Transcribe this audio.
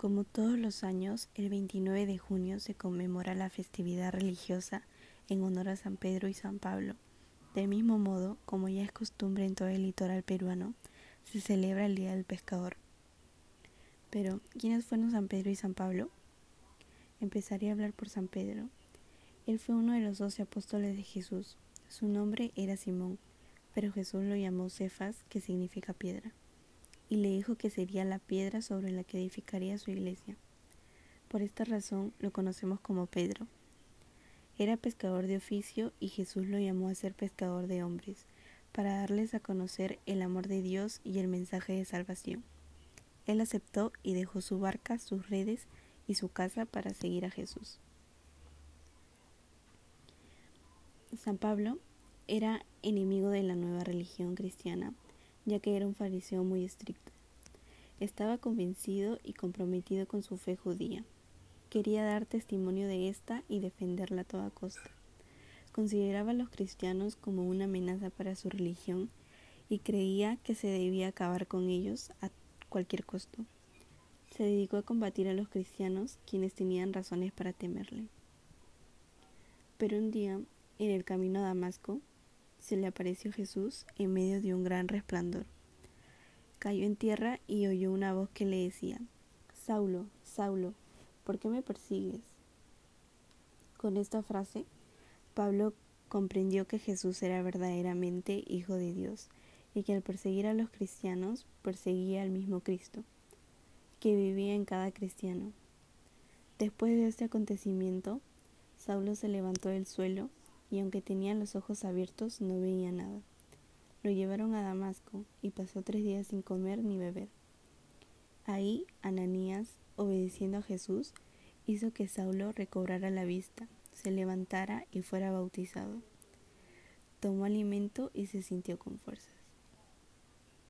Como todos los años, el 29 de junio se conmemora la festividad religiosa en honor a San Pedro y San Pablo. Del mismo modo, como ya es costumbre en todo el litoral peruano, se celebra el Día del Pescador. Pero, ¿quiénes fueron San Pedro y San Pablo? Empezaré a hablar por San Pedro. Él fue uno de los doce apóstoles de Jesús. Su nombre era Simón, pero Jesús lo llamó Cefas, que significa piedra y le dijo que sería la piedra sobre la que edificaría su iglesia. Por esta razón lo conocemos como Pedro. Era pescador de oficio y Jesús lo llamó a ser pescador de hombres, para darles a conocer el amor de Dios y el mensaje de salvación. Él aceptó y dejó su barca, sus redes y su casa para seguir a Jesús. San Pablo era enemigo de la nueva religión cristiana ya que era un fariseo muy estricto. Estaba convencido y comprometido con su fe judía. Quería dar testimonio de esta y defenderla a toda costa. Consideraba a los cristianos como una amenaza para su religión y creía que se debía acabar con ellos a cualquier costo. Se dedicó a combatir a los cristianos, quienes tenían razones para temerle. Pero un día, en el camino a Damasco, se le apareció Jesús en medio de un gran resplandor. Cayó en tierra y oyó una voz que le decía, Saulo, Saulo, ¿por qué me persigues? Con esta frase, Pablo comprendió que Jesús era verdaderamente Hijo de Dios y que al perseguir a los cristianos perseguía al mismo Cristo, que vivía en cada cristiano. Después de este acontecimiento, Saulo se levantó del suelo y aunque tenía los ojos abiertos no veía nada. Lo llevaron a Damasco y pasó tres días sin comer ni beber. Ahí Ananías, obedeciendo a Jesús, hizo que Saulo recobrara la vista, se levantara y fuera bautizado. Tomó alimento y se sintió con fuerzas.